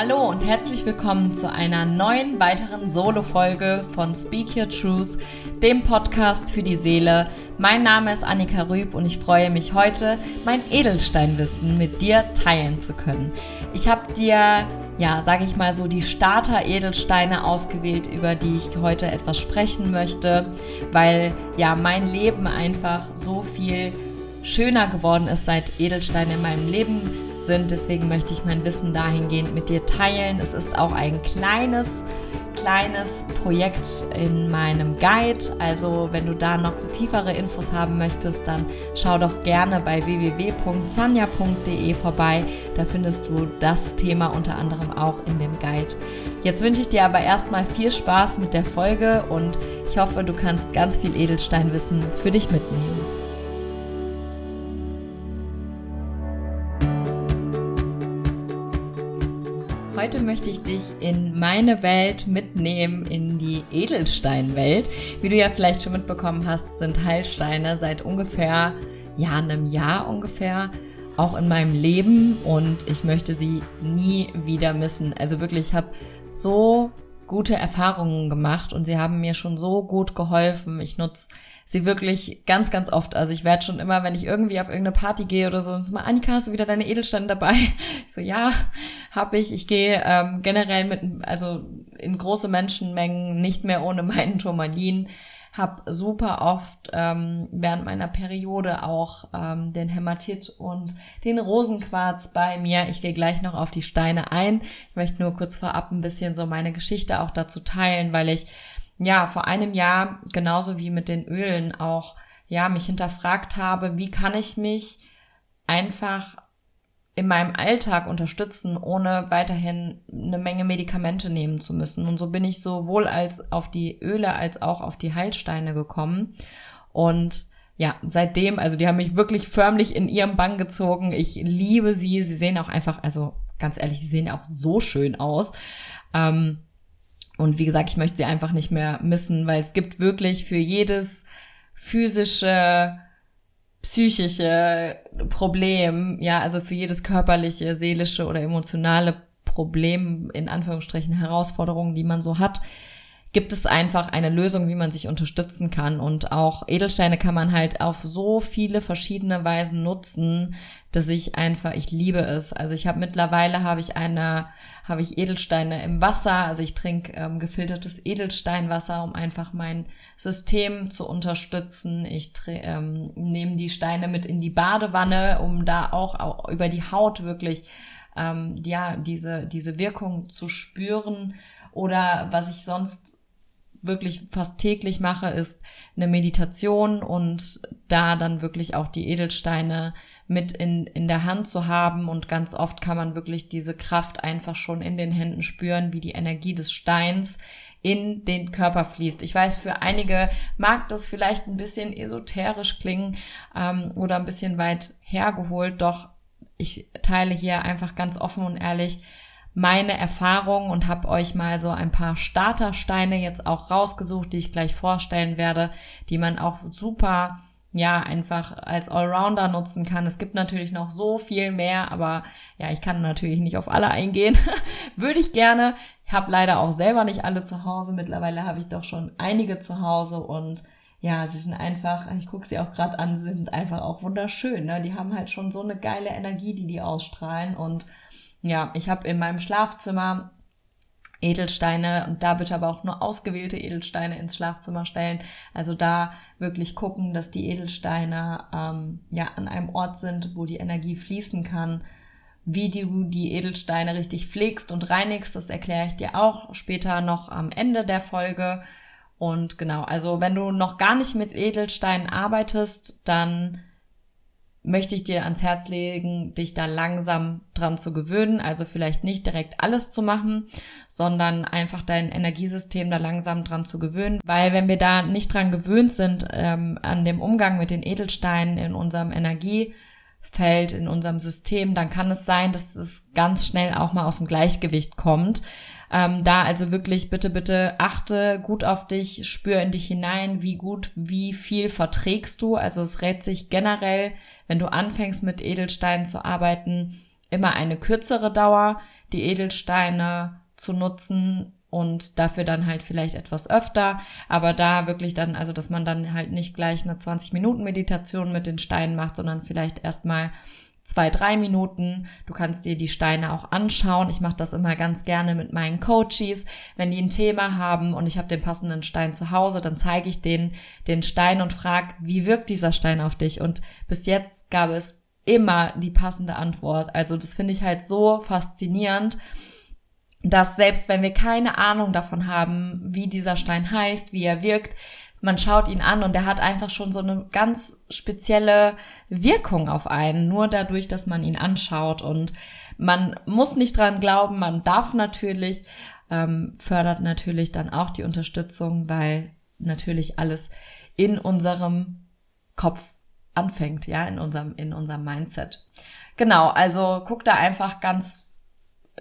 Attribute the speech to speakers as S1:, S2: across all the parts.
S1: Hallo und herzlich willkommen zu einer neuen weiteren Solo-Folge von Speak Your Truth, dem Podcast für die Seele. Mein Name ist Annika Rüb und ich freue mich heute, mein Edelsteinwissen mit dir teilen zu können. Ich habe dir, ja, sage ich mal so, die Starter-Edelsteine ausgewählt, über die ich heute etwas sprechen möchte, weil ja mein Leben einfach so viel schöner geworden ist, seit Edelsteine in meinem Leben sind. Deswegen möchte ich mein Wissen dahingehend mit dir teilen. Es ist auch ein kleines, kleines Projekt in meinem Guide. Also wenn du da noch tiefere Infos haben möchtest, dann schau doch gerne bei www.sanja.de vorbei. Da findest du das Thema unter anderem auch in dem Guide. Jetzt wünsche ich dir aber erstmal viel Spaß mit der Folge und ich hoffe, du kannst ganz viel Edelsteinwissen für dich mitnehmen. Heute möchte ich dich in meine Welt mitnehmen, in die Edelsteinwelt. Wie du ja vielleicht schon mitbekommen hast, sind Heilsteine seit ungefähr, ja, einem Jahr ungefähr auch in meinem Leben und ich möchte sie nie wieder missen. Also wirklich, ich habe so gute Erfahrungen gemacht und sie haben mir schon so gut geholfen. Ich nutze sie wirklich ganz, ganz oft. Also ich werde schon immer, wenn ich irgendwie auf irgendeine Party gehe oder so, und mal, Annika, hast du wieder deine Edelsteine dabei? Ich so, ja, habe ich. Ich gehe ähm, generell mit, also in große Menschenmengen nicht mehr ohne meinen Turmalin habe super oft ähm, während meiner Periode auch ähm, den Hämatit und den Rosenquarz bei mir. Ich gehe gleich noch auf die Steine ein. Ich möchte nur kurz vorab ein bisschen so meine Geschichte auch dazu teilen, weil ich ja vor einem Jahr genauso wie mit den Ölen auch ja mich hinterfragt habe, wie kann ich mich einfach in meinem Alltag unterstützen, ohne weiterhin eine Menge Medikamente nehmen zu müssen. Und so bin ich sowohl als auf die Öle als auch auf die Heilsteine gekommen. Und ja, seitdem, also die haben mich wirklich förmlich in ihrem Bann gezogen. Ich liebe sie. Sie sehen auch einfach, also ganz ehrlich, sie sehen auch so schön aus. Ähm, und wie gesagt, ich möchte sie einfach nicht mehr missen, weil es gibt wirklich für jedes physische psychische Problem, ja, also für jedes körperliche, seelische oder emotionale Problem, in Anführungsstrichen Herausforderungen, die man so hat, gibt es einfach eine Lösung, wie man sich unterstützen kann. Und auch Edelsteine kann man halt auf so viele verschiedene Weisen nutzen, dass ich einfach, ich liebe es. Also ich habe mittlerweile habe ich eine, habe ich Edelsteine im Wasser. Also ich trinke ähm, gefiltertes Edelsteinwasser, um einfach mein System zu unterstützen. Ich ähm, nehme die Steine mit in die Badewanne, um da auch, auch über die Haut wirklich ähm, ja diese diese Wirkung zu spüren. Oder was ich sonst wirklich fast täglich mache, ist eine Meditation und da dann wirklich auch die Edelsteine mit in, in der Hand zu haben und ganz oft kann man wirklich diese Kraft einfach schon in den Händen spüren, wie die Energie des Steins in den Körper fließt. Ich weiß, für einige mag das vielleicht ein bisschen esoterisch klingen ähm, oder ein bisschen weit hergeholt, doch ich teile hier einfach ganz offen und ehrlich, meine Erfahrung und habe euch mal so ein paar Startersteine jetzt auch rausgesucht, die ich gleich vorstellen werde, die man auch super ja einfach als Allrounder nutzen kann. Es gibt natürlich noch so viel mehr, aber ja, ich kann natürlich nicht auf alle eingehen. Würde ich gerne. Ich habe leider auch selber nicht alle zu Hause. Mittlerweile habe ich doch schon einige zu Hause und ja, sie sind einfach, ich gucke sie auch gerade an, sie sind einfach auch wunderschön. Ne? Die haben halt schon so eine geile Energie, die die ausstrahlen und ja, ich habe in meinem Schlafzimmer Edelsteine und da bitte aber auch nur ausgewählte Edelsteine ins Schlafzimmer stellen. Also da wirklich gucken, dass die Edelsteine ähm, ja an einem Ort sind, wo die Energie fließen kann. Wie du die Edelsteine richtig pflegst und reinigst, das erkläre ich dir auch später noch am Ende der Folge. Und genau, also wenn du noch gar nicht mit Edelsteinen arbeitest, dann möchte ich dir ans Herz legen, dich da langsam dran zu gewöhnen. Also vielleicht nicht direkt alles zu machen, sondern einfach dein Energiesystem da langsam dran zu gewöhnen. Weil wenn wir da nicht dran gewöhnt sind, ähm, an dem Umgang mit den Edelsteinen in unserem Energiefeld, in unserem System, dann kann es sein, dass es ganz schnell auch mal aus dem Gleichgewicht kommt. Ähm, da also wirklich bitte, bitte achte gut auf dich, spür in dich hinein, wie gut, wie viel verträgst du. Also es rät sich generell wenn du anfängst mit Edelsteinen zu arbeiten, immer eine kürzere Dauer, die Edelsteine zu nutzen und dafür dann halt vielleicht etwas öfter, aber da wirklich dann, also dass man dann halt nicht gleich eine 20 Minuten Meditation mit den Steinen macht, sondern vielleicht erstmal zwei, drei Minuten. Du kannst dir die Steine auch anschauen. Ich mache das immer ganz gerne mit meinen Coaches. Wenn die ein Thema haben und ich habe den passenden Stein zu Hause, dann zeige ich denen den Stein und frage, wie wirkt dieser Stein auf dich? Und bis jetzt gab es immer die passende Antwort. Also das finde ich halt so faszinierend, dass selbst wenn wir keine Ahnung davon haben, wie dieser Stein heißt, wie er wirkt, man schaut ihn an und er hat einfach schon so eine ganz spezielle Wirkung auf einen, nur dadurch, dass man ihn anschaut. Und man muss nicht dran glauben, man darf natürlich, ähm, fördert natürlich dann auch die Unterstützung, weil natürlich alles in unserem Kopf anfängt, ja, in unserem, in unserem Mindset. Genau, also guck da einfach ganz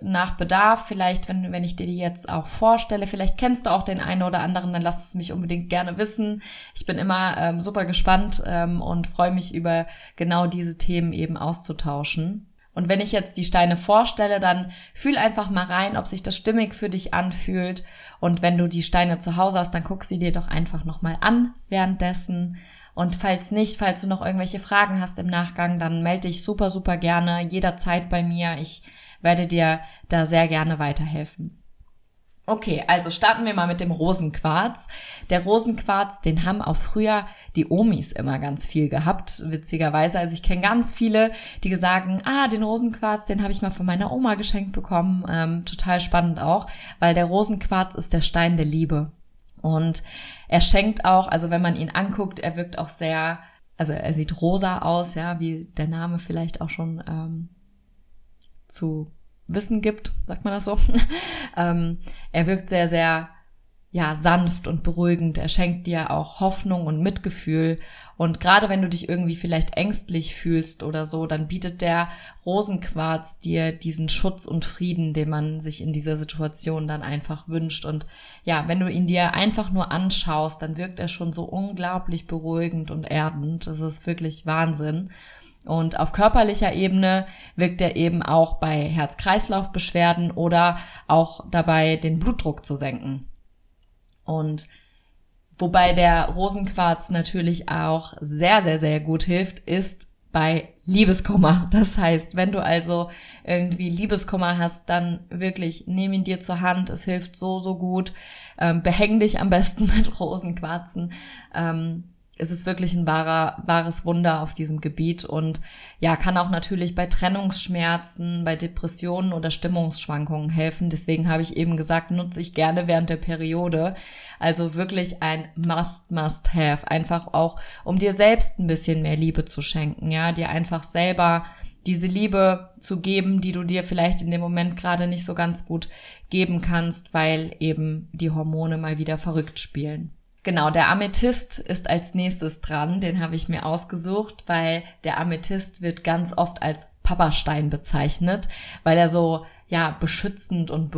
S1: nach Bedarf, vielleicht, wenn, wenn ich dir die jetzt auch vorstelle, vielleicht kennst du auch den einen oder anderen, dann lass es mich unbedingt gerne wissen. Ich bin immer ähm, super gespannt ähm, und freue mich über genau diese Themen eben auszutauschen. Und wenn ich jetzt die Steine vorstelle, dann fühl einfach mal rein, ob sich das stimmig für dich anfühlt. Und wenn du die Steine zu Hause hast, dann guck sie dir doch einfach nochmal an währenddessen. Und falls nicht, falls du noch irgendwelche Fragen hast im Nachgang, dann melde dich super, super gerne jederzeit bei mir. Ich werde dir da sehr gerne weiterhelfen. Okay, also starten wir mal mit dem Rosenquarz. Der Rosenquarz, den haben auch früher die Omis immer ganz viel gehabt, witzigerweise. Also ich kenne ganz viele, die sagen, ah, den Rosenquarz, den habe ich mal von meiner Oma geschenkt bekommen. Ähm, total spannend auch, weil der Rosenquarz ist der Stein der Liebe. Und er schenkt auch, also wenn man ihn anguckt, er wirkt auch sehr, also er sieht rosa aus, ja, wie der Name vielleicht auch schon ähm, zu wissen gibt, sagt man das so. ähm, er wirkt sehr, sehr ja, sanft und beruhigend. Er schenkt dir auch Hoffnung und Mitgefühl. Und gerade wenn du dich irgendwie vielleicht ängstlich fühlst oder so, dann bietet der Rosenquarz dir diesen Schutz und Frieden, den man sich in dieser Situation dann einfach wünscht. Und ja, wenn du ihn dir einfach nur anschaust, dann wirkt er schon so unglaublich beruhigend und erdend. Das ist wirklich Wahnsinn. Und auf körperlicher Ebene wirkt er eben auch bei Herz-Kreislauf-Beschwerden oder auch dabei, den Blutdruck zu senken. Und wobei der Rosenquarz natürlich auch sehr, sehr, sehr gut hilft, ist bei Liebeskummer. Das heißt, wenn du also irgendwie Liebeskummer hast, dann wirklich nimm ihn dir zur Hand. Es hilft so, so gut. Ähm, behäng dich am besten mit Rosenquarzen. Ähm, es ist wirklich ein wahrer, wahres Wunder auf diesem Gebiet und ja, kann auch natürlich bei Trennungsschmerzen, bei Depressionen oder Stimmungsschwankungen helfen. Deswegen habe ich eben gesagt, nutze ich gerne während der Periode. Also wirklich ein Must, Must Have. Einfach auch, um dir selbst ein bisschen mehr Liebe zu schenken, ja, dir einfach selber diese Liebe zu geben, die du dir vielleicht in dem Moment gerade nicht so ganz gut geben kannst, weil eben die Hormone mal wieder verrückt spielen. Genau, der Amethyst ist als nächstes dran. Den habe ich mir ausgesucht, weil der Amethyst wird ganz oft als Papastein bezeichnet, weil er so, ja, beschützend und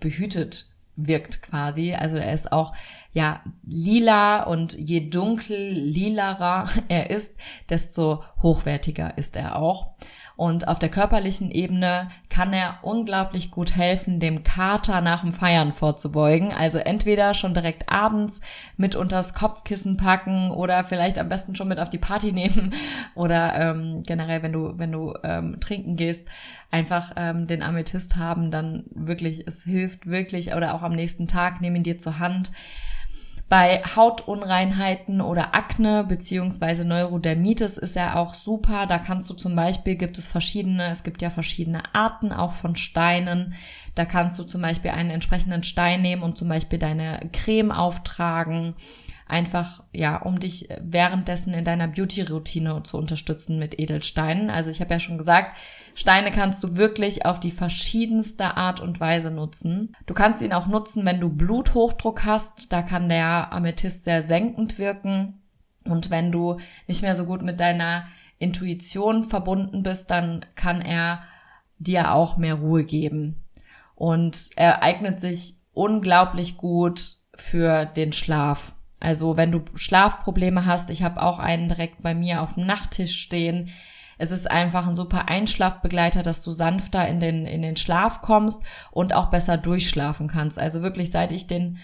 S1: behütet wirkt quasi. Also er ist auch, ja, lila und je dunkel lilarer er ist, desto hochwertiger ist er auch. Und auf der körperlichen Ebene kann er unglaublich gut helfen, dem Kater nach dem Feiern vorzubeugen. Also entweder schon direkt abends mit unters Kopfkissen packen oder vielleicht am besten schon mit auf die Party nehmen oder ähm, generell, wenn du, wenn du ähm, trinken gehst, einfach ähm, den Amethyst haben, dann wirklich, es hilft wirklich oder auch am nächsten Tag, nehm ihn dir zur Hand. Bei Hautunreinheiten oder Akne beziehungsweise Neurodermitis ist er auch super. Da kannst du zum Beispiel, gibt es verschiedene, es gibt ja verschiedene Arten auch von Steinen. Da kannst du zum Beispiel einen entsprechenden Stein nehmen und zum Beispiel deine Creme auftragen. Einfach, ja, um dich währenddessen in deiner Beauty-Routine zu unterstützen mit Edelsteinen. Also ich habe ja schon gesagt, Steine kannst du wirklich auf die verschiedenste Art und Weise nutzen. Du kannst ihn auch nutzen, wenn du Bluthochdruck hast. Da kann der Amethyst sehr senkend wirken. Und wenn du nicht mehr so gut mit deiner Intuition verbunden bist, dann kann er dir auch mehr Ruhe geben. Und er eignet sich unglaublich gut für den Schlaf. Also wenn du Schlafprobleme hast, ich habe auch einen direkt bei mir auf dem Nachttisch stehen, Es ist einfach ein super Einschlafbegleiter, dass du sanfter in den, in den Schlaf kommst und auch besser durchschlafen kannst. Also wirklich, seit ich den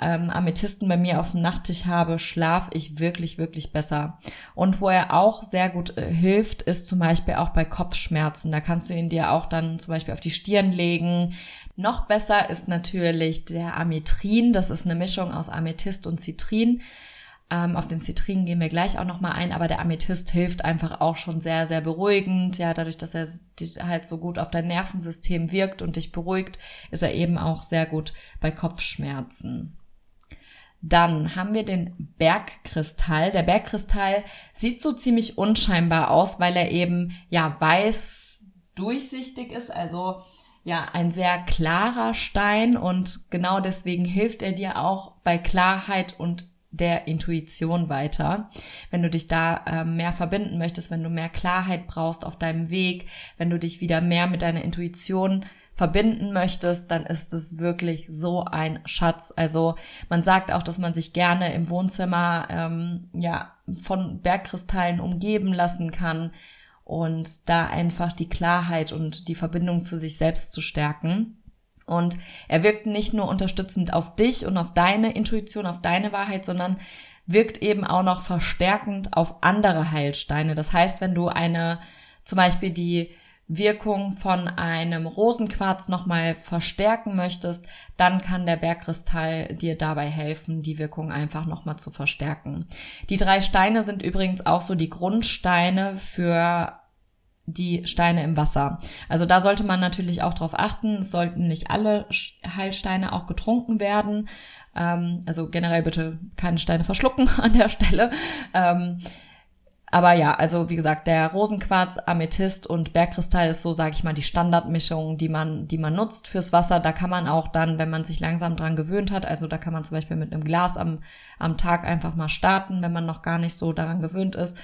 S1: ähm, Amethysten bei mir auf dem Nachttisch habe, schlaf ich wirklich, wirklich besser. Und wo er auch sehr gut äh, hilft, ist zum Beispiel auch bei Kopfschmerzen. Da kannst du ihn dir auch dann zum Beispiel auf die Stirn legen. Noch besser ist natürlich der Ametrin. Das ist eine Mischung aus Amethyst und Zitrin. Ähm, auf den Zitrin gehen wir gleich auch nochmal ein, aber der Amethyst hilft einfach auch schon sehr, sehr beruhigend. Ja, dadurch, dass er halt so gut auf dein Nervensystem wirkt und dich beruhigt, ist er eben auch sehr gut bei Kopfschmerzen. Dann haben wir den Bergkristall. Der Bergkristall sieht so ziemlich unscheinbar aus, weil er eben ja weiß durchsichtig ist, also ja ein sehr klarer Stein und genau deswegen hilft er dir auch bei Klarheit und der Intuition weiter. Wenn du dich da äh, mehr verbinden möchtest, wenn du mehr Klarheit brauchst auf deinem Weg, wenn du dich wieder mehr mit deiner Intuition verbinden möchtest, dann ist es wirklich so ein Schatz. Also man sagt auch, dass man sich gerne im Wohnzimmer ähm, ja von Bergkristallen umgeben lassen kann und da einfach die Klarheit und die Verbindung zu sich selbst zu stärken. Und er wirkt nicht nur unterstützend auf dich und auf deine Intuition, auf deine Wahrheit, sondern wirkt eben auch noch verstärkend auf andere Heilsteine. Das heißt, wenn du eine, zum Beispiel die Wirkung von einem Rosenquarz nochmal verstärken möchtest, dann kann der Bergkristall dir dabei helfen, die Wirkung einfach nochmal zu verstärken. Die drei Steine sind übrigens auch so die Grundsteine für die Steine im Wasser. Also da sollte man natürlich auch drauf achten. Es sollten nicht alle Heilsteine auch getrunken werden. Ähm, also generell bitte keine Steine verschlucken an der Stelle. Aber ja, also wie gesagt, der Rosenquarz, Amethyst und Bergkristall ist so, sage ich mal, die Standardmischung, die man, die man nutzt fürs Wasser. Da kann man auch dann, wenn man sich langsam dran gewöhnt hat, also da kann man zum Beispiel mit einem Glas am, am Tag einfach mal starten, wenn man noch gar nicht so daran gewöhnt ist.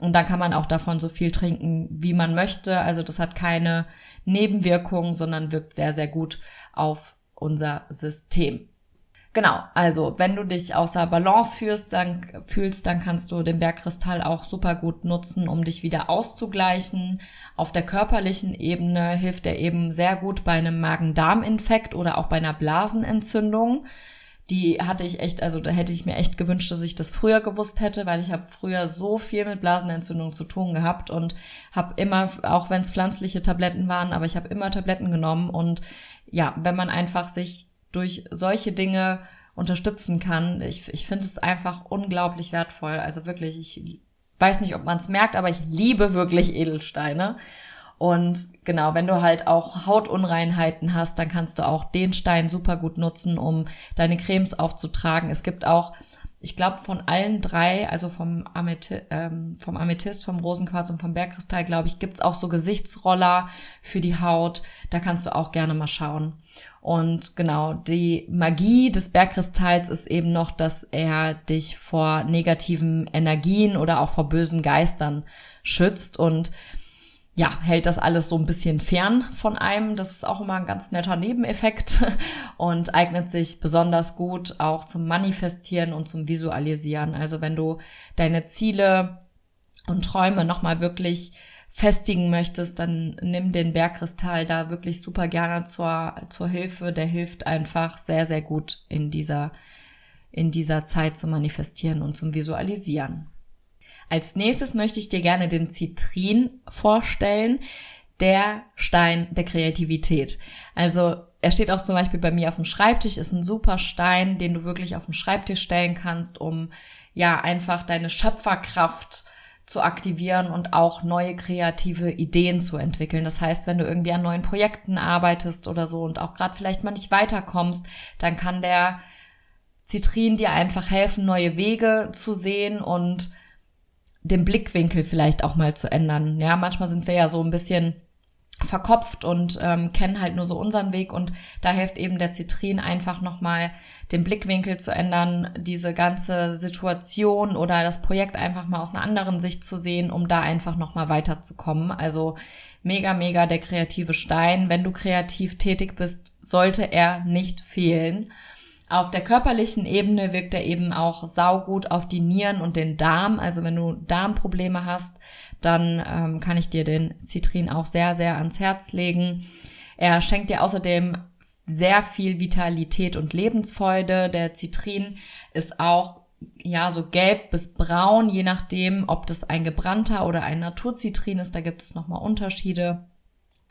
S1: Und dann kann man auch davon so viel trinken, wie man möchte. Also das hat keine Nebenwirkungen, sondern wirkt sehr, sehr gut auf unser System. Genau, also wenn du dich außer Balance fühlst, dann, fühlst, dann kannst du den Bergkristall auch super gut nutzen, um dich wieder auszugleichen. Auf der körperlichen Ebene hilft er eben sehr gut bei einem Magen-Darm-Infekt oder auch bei einer Blasenentzündung. Die hatte ich echt, also da hätte ich mir echt gewünscht, dass ich das früher gewusst hätte, weil ich habe früher so viel mit Blasenentzündung zu tun gehabt und habe immer, auch wenn es pflanzliche Tabletten waren, aber ich habe immer Tabletten genommen und ja, wenn man einfach sich durch solche Dinge unterstützen kann. Ich, ich finde es einfach unglaublich wertvoll. Also wirklich, ich weiß nicht, ob man es merkt, aber ich liebe wirklich Edelsteine. Und genau, wenn du halt auch Hautunreinheiten hast, dann kannst du auch den Stein super gut nutzen, um deine Cremes aufzutragen. Es gibt auch, ich glaube, von allen drei, also vom, Amethi ähm, vom Amethyst, vom Rosenquarz und vom Bergkristall, glaube ich, gibt's auch so Gesichtsroller für die Haut. Da kannst du auch gerne mal schauen. Und genau, die Magie des Bergkristalls ist eben noch, dass er dich vor negativen Energien oder auch vor bösen Geistern schützt und ja, hält das alles so ein bisschen fern von einem. Das ist auch immer ein ganz netter Nebeneffekt und eignet sich besonders gut auch zum Manifestieren und zum Visualisieren. Also wenn du deine Ziele und Träume nochmal wirklich festigen möchtest, dann nimm den Bergkristall da wirklich super gerne zur, zur Hilfe. Der hilft einfach sehr, sehr gut in dieser, in dieser Zeit zu manifestieren und zum Visualisieren. Als nächstes möchte ich dir gerne den Zitrin vorstellen, der Stein der Kreativität. Also er steht auch zum Beispiel bei mir auf dem Schreibtisch, ist ein super Stein, den du wirklich auf dem Schreibtisch stellen kannst, um ja einfach deine Schöpferkraft zu aktivieren und auch neue kreative Ideen zu entwickeln. Das heißt, wenn du irgendwie an neuen Projekten arbeitest oder so und auch gerade vielleicht mal nicht weiterkommst, dann kann der Zitrin dir einfach helfen, neue Wege zu sehen und den Blickwinkel vielleicht auch mal zu ändern. Ja, manchmal sind wir ja so ein bisschen verkopft und ähm, kennen halt nur so unseren Weg und da hilft eben der Zitrin einfach nochmal den Blickwinkel zu ändern, diese ganze Situation oder das Projekt einfach mal aus einer anderen Sicht zu sehen, um da einfach nochmal weiterzukommen. Also mega, mega der kreative Stein. Wenn du kreativ tätig bist, sollte er nicht fehlen. Auf der körperlichen Ebene wirkt er eben auch saugut auf die Nieren und den Darm. Also wenn du Darmprobleme hast, dann ähm, kann ich dir den Zitrin auch sehr, sehr ans Herz legen. Er schenkt dir außerdem sehr viel Vitalität und Lebensfreude. Der Zitrin ist auch ja so gelb bis braun, je nachdem, ob das ein gebrannter oder ein Naturzitrin ist. Da gibt es nochmal Unterschiede.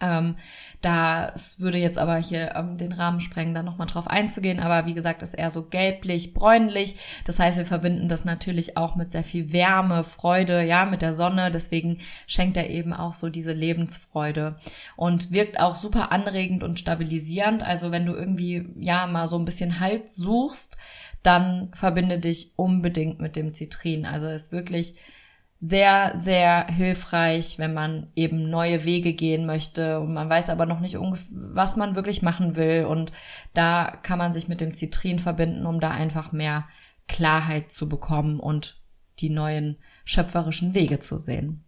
S1: Ähm, das würde jetzt aber hier ähm, den Rahmen sprengen, da nochmal drauf einzugehen. Aber wie gesagt, ist eher so gelblich, bräunlich. Das heißt, wir verbinden das natürlich auch mit sehr viel Wärme, Freude, ja, mit der Sonne. Deswegen schenkt er eben auch so diese Lebensfreude und wirkt auch super anregend und stabilisierend. Also wenn du irgendwie, ja, mal so ein bisschen Halt suchst, dann verbinde dich unbedingt mit dem Zitrin. Also ist wirklich sehr, sehr hilfreich, wenn man eben neue Wege gehen möchte und man weiß aber noch nicht, was man wirklich machen will. Und da kann man sich mit dem Zitrin verbinden, um da einfach mehr Klarheit zu bekommen und die neuen schöpferischen Wege zu sehen.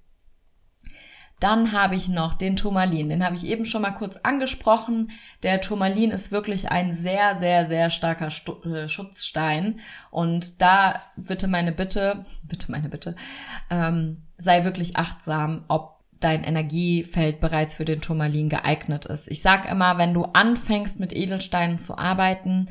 S1: Dann habe ich noch den Turmalin. Den habe ich eben schon mal kurz angesprochen. Der Turmalin ist wirklich ein sehr, sehr, sehr starker Stu äh, Schutzstein. Und da bitte meine Bitte, bitte meine Bitte, ähm, sei wirklich achtsam, ob dein Energiefeld bereits für den Turmalin geeignet ist. Ich sag immer, wenn du anfängst mit Edelsteinen zu arbeiten,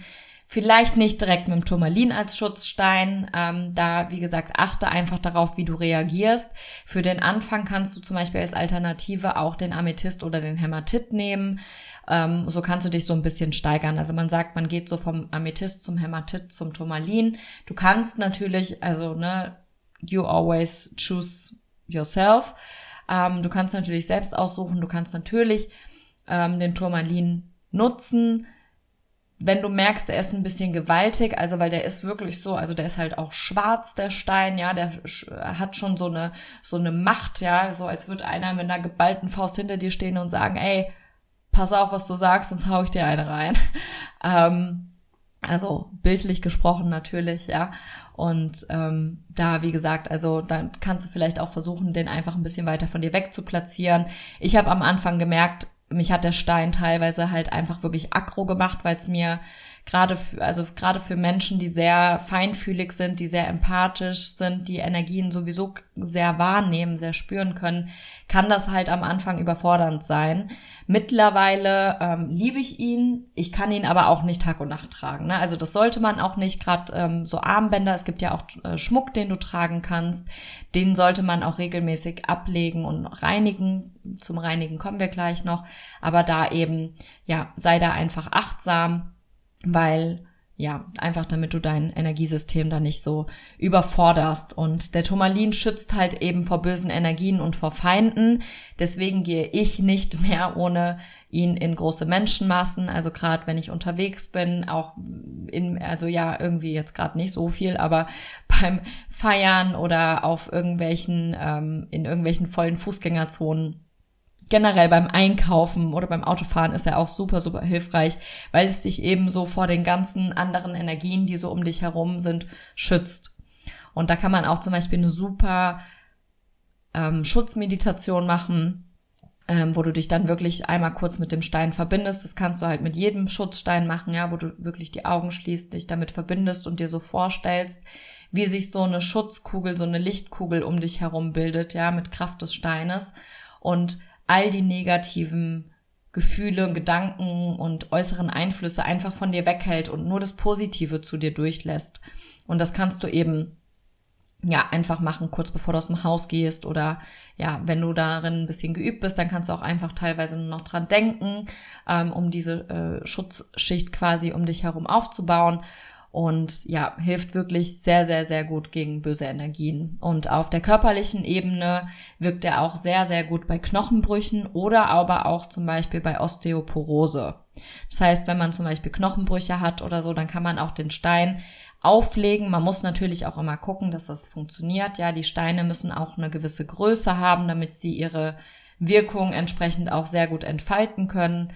S1: Vielleicht nicht direkt mit dem Turmalin als Schutzstein. Ähm, da, wie gesagt, achte einfach darauf, wie du reagierst. Für den Anfang kannst du zum Beispiel als Alternative auch den Amethyst oder den Hämatit nehmen. Ähm, so kannst du dich so ein bisschen steigern. Also man sagt, man geht so vom Amethyst zum Hämatit zum Turmalin. Du kannst natürlich, also ne, you always choose yourself. Ähm, du kannst natürlich selbst aussuchen. Du kannst natürlich ähm, den Turmalin nutzen wenn du merkst, er ist ein bisschen gewaltig, also weil der ist wirklich so, also der ist halt auch schwarz, der Stein, ja, der hat schon so eine, so eine Macht, ja, so als würde einer mit einer geballten Faust hinter dir stehen und sagen, ey, pass auf, was du sagst, sonst hau ich dir eine rein. ähm, also bildlich gesprochen natürlich, ja. Und ähm, da, wie gesagt, also dann kannst du vielleicht auch versuchen, den einfach ein bisschen weiter von dir weg zu platzieren. Ich habe am Anfang gemerkt, mich hat der Stein teilweise halt einfach wirklich aggro gemacht, weil es mir gerade also gerade für Menschen, die sehr feinfühlig sind, die sehr empathisch sind, die Energien sowieso sehr wahrnehmen, sehr spüren können, kann das halt am Anfang überfordernd sein. Mittlerweile ähm, liebe ich ihn, ich kann ihn aber auch nicht Tag und Nacht tragen. Ne? Also das sollte man auch nicht, gerade ähm, so Armbänder, es gibt ja auch äh, Schmuck, den du tragen kannst, den sollte man auch regelmäßig ablegen und reinigen. Zum Reinigen kommen wir gleich noch, aber da eben, ja, sei da einfach achtsam weil ja, einfach damit du dein Energiesystem da nicht so überforderst. Und der Turmalin schützt halt eben vor bösen Energien und vor Feinden. Deswegen gehe ich nicht mehr ohne ihn in große Menschenmassen. Also gerade wenn ich unterwegs bin, auch in, also ja, irgendwie jetzt gerade nicht so viel, aber beim Feiern oder auf irgendwelchen, ähm, in irgendwelchen vollen Fußgängerzonen generell beim Einkaufen oder beim Autofahren ist er auch super, super hilfreich, weil es dich eben so vor den ganzen anderen Energien, die so um dich herum sind, schützt. Und da kann man auch zum Beispiel eine super ähm, Schutzmeditation machen, ähm, wo du dich dann wirklich einmal kurz mit dem Stein verbindest. Das kannst du halt mit jedem Schutzstein machen, ja, wo du wirklich die Augen schließt, dich damit verbindest und dir so vorstellst, wie sich so eine Schutzkugel, so eine Lichtkugel um dich herum bildet, ja, mit Kraft des Steines. Und all die negativen Gefühle, Gedanken und äußeren Einflüsse einfach von dir weghält und nur das Positive zu dir durchlässt. Und das kannst du eben ja, einfach machen, kurz bevor du aus dem Haus gehst oder ja, wenn du darin ein bisschen geübt bist, dann kannst du auch einfach teilweise nur noch dran denken, ähm, um diese äh, Schutzschicht quasi um dich herum aufzubauen und ja, hilft wirklich sehr, sehr, sehr gut gegen böse Energien. Und auf der körperlichen Ebene wirkt er auch sehr, sehr gut bei Knochenbrüchen oder aber auch zum Beispiel bei Osteoporose. Das heißt, wenn man zum Beispiel Knochenbrüche hat oder so, dann kann man auch den Stein auflegen. Man muss natürlich auch immer gucken, dass das funktioniert. Ja, die Steine müssen auch eine gewisse Größe haben, damit sie ihre Wirkung entsprechend auch sehr gut entfalten können.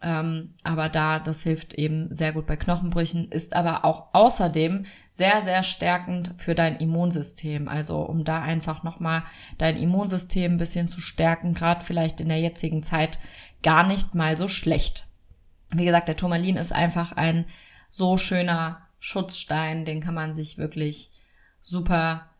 S1: Ähm, aber da, das hilft eben sehr gut bei Knochenbrüchen, ist aber auch außerdem sehr, sehr stärkend für dein Immunsystem. Also um da einfach nochmal dein Immunsystem ein bisschen zu stärken, gerade vielleicht in der jetzigen Zeit gar nicht mal so schlecht. Wie gesagt, der Turmalin ist einfach ein so schöner Schutzstein, den kann man sich wirklich super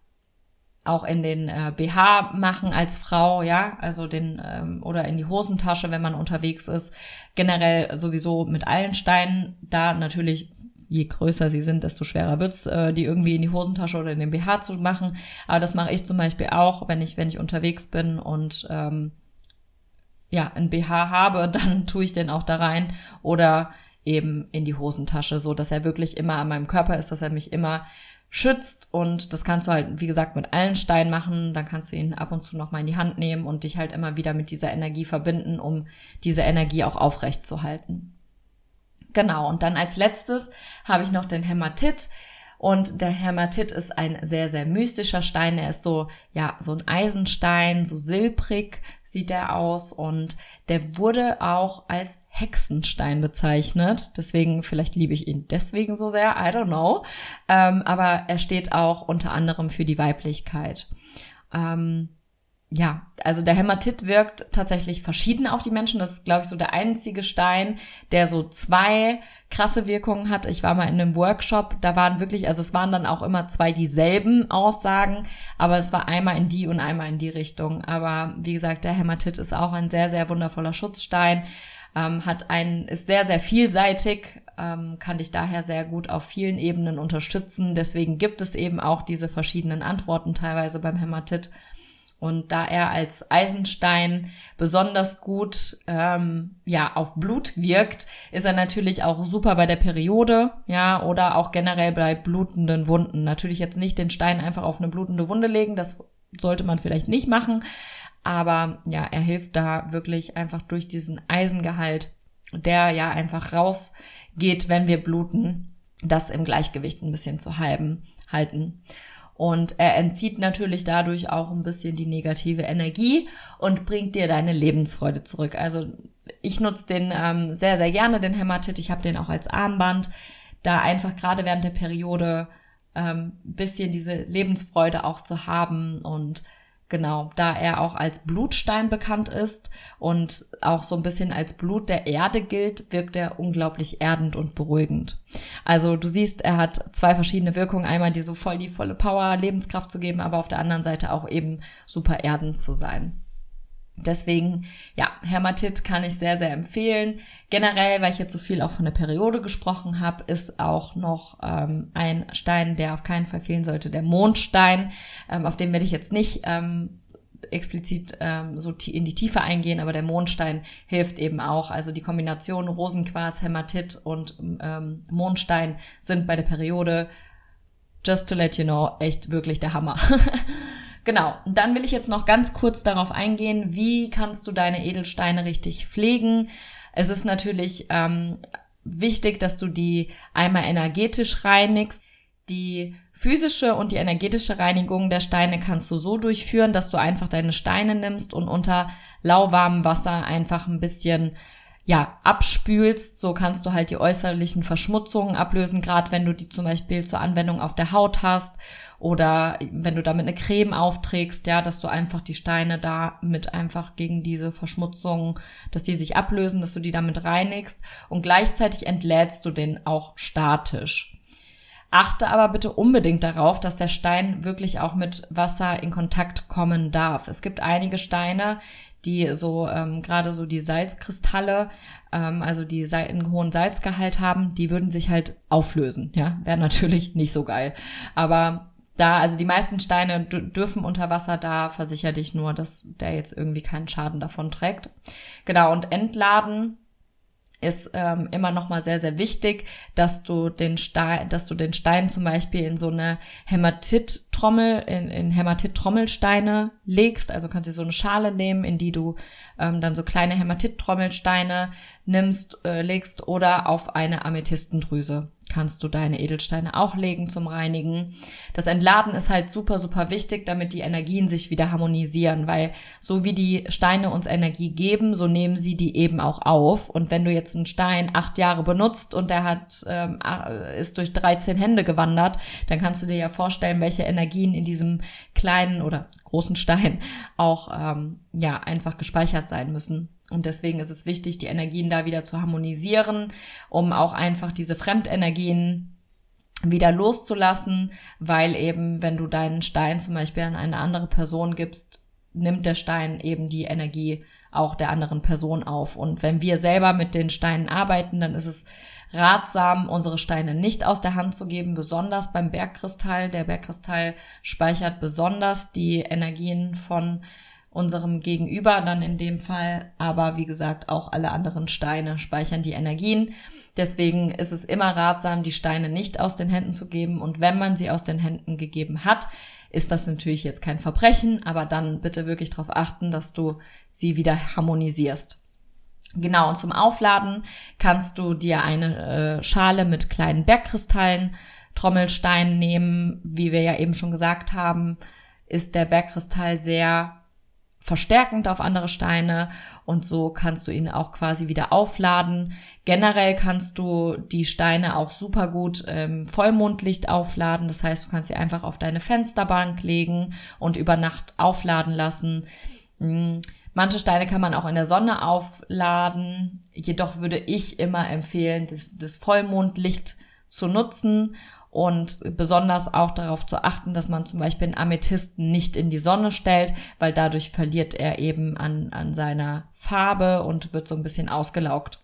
S1: auch in den äh, BH machen als Frau, ja, also den ähm, oder in die Hosentasche, wenn man unterwegs ist. Generell sowieso mit allen Steinen da natürlich je größer sie sind, desto schwerer wird's, äh, die irgendwie in die Hosentasche oder in den BH zu machen. Aber das mache ich zum Beispiel auch, wenn ich, wenn ich unterwegs bin und ähm, ja, ein BH habe, dann tue ich den auch da rein oder eben in die Hosentasche, so dass er wirklich immer an meinem Körper ist, dass er mich immer schützt und das kannst du halt, wie gesagt, mit allen Steinen machen. Dann kannst du ihn ab und zu nochmal in die Hand nehmen und dich halt immer wieder mit dieser Energie verbinden, um diese Energie auch aufrecht zu halten. Genau, und dann als letztes habe ich noch den Hämatit. Und der Hämatit ist ein sehr, sehr mystischer Stein. Er ist so, ja, so ein Eisenstein, so silbrig sieht er aus und der wurde auch als Hexenstein bezeichnet. Deswegen, vielleicht liebe ich ihn deswegen so sehr, I don't know. Ähm, aber er steht auch unter anderem für die Weiblichkeit. Ähm, ja, also der Hämatit wirkt tatsächlich verschieden auf die Menschen. Das ist, glaube ich, so der einzige Stein, der so zwei krasse Wirkungen hat. Ich war mal in einem Workshop, da waren wirklich, also es waren dann auch immer zwei dieselben Aussagen, aber es war einmal in die und einmal in die Richtung. Aber wie gesagt, der Hämatit ist auch ein sehr, sehr wundervoller Schutzstein, ähm, hat einen, ist sehr, sehr vielseitig, ähm, kann dich daher sehr gut auf vielen Ebenen unterstützen. Deswegen gibt es eben auch diese verschiedenen Antworten teilweise beim Hämatit. Und da er als Eisenstein besonders gut ähm, ja auf Blut wirkt, ist er natürlich auch super bei der Periode, ja, oder auch generell bei blutenden Wunden. Natürlich jetzt nicht den Stein einfach auf eine blutende Wunde legen, das sollte man vielleicht nicht machen, aber ja, er hilft da wirklich einfach durch diesen Eisengehalt, der ja einfach rausgeht, wenn wir bluten, das im Gleichgewicht ein bisschen zu halten. halten. Und er entzieht natürlich dadurch auch ein bisschen die negative Energie und bringt dir deine Lebensfreude zurück. Also ich nutze den ähm, sehr, sehr gerne, den Hämatit. Ich habe den auch als Armband, da einfach gerade während der Periode ähm, bisschen diese Lebensfreude auch zu haben und Genau, da er auch als Blutstein bekannt ist und auch so ein bisschen als Blut der Erde gilt, wirkt er unglaublich erdend und beruhigend. Also du siehst, er hat zwei verschiedene Wirkungen. Einmal dir so voll die volle Power, Lebenskraft zu geben, aber auf der anderen Seite auch eben super erdend zu sein. Deswegen, ja, Hämatit kann ich sehr, sehr empfehlen. Generell, weil ich jetzt so viel auch von der Periode gesprochen habe, ist auch noch ähm, ein Stein, der auf keinen Fall fehlen sollte, der Mondstein. Ähm, auf den werde ich jetzt nicht ähm, explizit ähm, so in die Tiefe eingehen, aber der Mondstein hilft eben auch. Also die Kombination Rosenquarz, Hämatit und ähm, Mondstein sind bei der Periode, just to let you know, echt wirklich der Hammer. Genau, dann will ich jetzt noch ganz kurz darauf eingehen, wie kannst du deine Edelsteine richtig pflegen. Es ist natürlich ähm, wichtig, dass du die einmal energetisch reinigst. Die physische und die energetische Reinigung der Steine kannst du so durchführen, dass du einfach deine Steine nimmst und unter lauwarmem Wasser einfach ein bisschen ja, abspülst, so kannst du halt die äußerlichen Verschmutzungen ablösen, gerade wenn du die zum Beispiel zur Anwendung auf der Haut hast oder wenn du damit eine Creme aufträgst, ja, dass du einfach die Steine da mit einfach gegen diese Verschmutzung, dass die sich ablösen, dass du die damit reinigst und gleichzeitig entlädst du den auch statisch. Achte aber bitte unbedingt darauf, dass der Stein wirklich auch mit Wasser in Kontakt kommen darf. Es gibt einige Steine, die so ähm, gerade so die Salzkristalle, ähm, also die einen hohen Salzgehalt haben, die würden sich halt auflösen. Ja, wäre natürlich nicht so geil. Aber da, also die meisten Steine dürfen unter Wasser, da versichere dich nur, dass der jetzt irgendwie keinen Schaden davon trägt. Genau, und entladen ist ähm, immer noch mal sehr sehr wichtig, dass du den Stein, dass du den Stein zum Beispiel in so eine Hämatit-Trommel, in, in Hämatit-Trommelsteine legst. Also kannst du so eine Schale nehmen, in die du ähm, dann so kleine Hämatit-Trommelsteine nimmst, äh, legst oder auf eine Amethystendrüse kannst du deine Edelsteine auch legen zum Reinigen. Das Entladen ist halt super, super wichtig, damit die Energien sich wieder harmonisieren, weil so wie die Steine uns Energie geben, so nehmen sie die eben auch auf. Und wenn du jetzt einen Stein acht Jahre benutzt und der hat, ähm, ist durch 13 Hände gewandert, dann kannst du dir ja vorstellen, welche Energien in diesem kleinen oder großen Stein auch ähm, ja einfach gespeichert sein müssen. Und deswegen ist es wichtig, die Energien da wieder zu harmonisieren, um auch einfach diese Fremdenergien wieder loszulassen, weil eben, wenn du deinen Stein zum Beispiel an eine andere Person gibst, nimmt der Stein eben die Energie auch der anderen Person auf. Und wenn wir selber mit den Steinen arbeiten, dann ist es ratsam, unsere Steine nicht aus der Hand zu geben, besonders beim Bergkristall. Der Bergkristall speichert besonders die Energien von unserem Gegenüber dann in dem Fall, aber wie gesagt, auch alle anderen Steine speichern die Energien. Deswegen ist es immer ratsam, die Steine nicht aus den Händen zu geben und wenn man sie aus den Händen gegeben hat, ist das natürlich jetzt kein Verbrechen, aber dann bitte wirklich darauf achten, dass du sie wieder harmonisierst. Genau, und zum Aufladen kannst du dir eine äh, Schale mit kleinen Bergkristallen, Trommelsteinen nehmen. Wie wir ja eben schon gesagt haben, ist der Bergkristall sehr verstärkend auf andere Steine und so kannst du ihn auch quasi wieder aufladen. Generell kannst du die Steine auch super gut ähm, Vollmondlicht aufladen. Das heißt, du kannst sie einfach auf deine Fensterbank legen und über Nacht aufladen lassen. Mhm. Manche Steine kann man auch in der Sonne aufladen. Jedoch würde ich immer empfehlen, das, das Vollmondlicht zu nutzen und besonders auch darauf zu achten, dass man zum Beispiel einen Amethysten nicht in die Sonne stellt, weil dadurch verliert er eben an, an seiner Farbe und wird so ein bisschen ausgelaugt.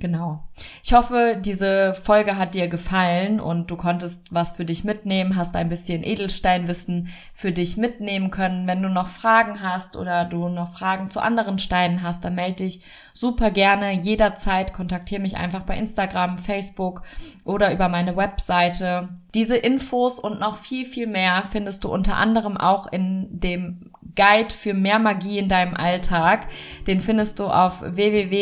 S1: Genau. Ich hoffe, diese Folge hat dir gefallen und du konntest was für dich mitnehmen, hast ein bisschen Edelsteinwissen für dich mitnehmen können. Wenn du noch Fragen hast oder du noch Fragen zu anderen Steinen hast, dann melde dich super gerne jederzeit. Kontaktiere mich einfach bei Instagram, Facebook oder über meine Webseite. Diese Infos und noch viel, viel mehr findest du unter anderem auch in dem Guide für mehr Magie in deinem Alltag. Den findest du auf www.sanja.de.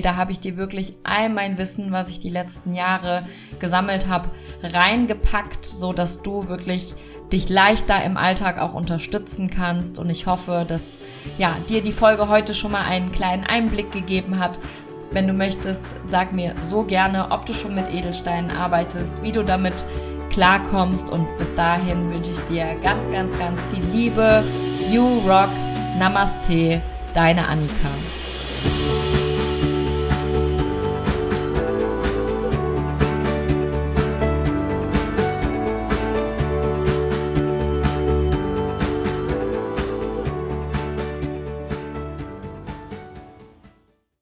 S1: Da habe ich dir wirklich all mein Wissen, was ich die letzten Jahre gesammelt habe, reingepackt, so dass du wirklich dich leichter im Alltag auch unterstützen kannst. Und ich hoffe, dass ja, dir die Folge heute schon mal einen kleinen Einblick gegeben hat. Wenn du möchtest, sag mir so gerne, ob du schon mit Edelsteinen arbeitest, wie du damit klarkommst. Und bis dahin wünsche ich dir ganz, ganz, ganz viel Liebe. You Rock. Namaste. Deine Annika.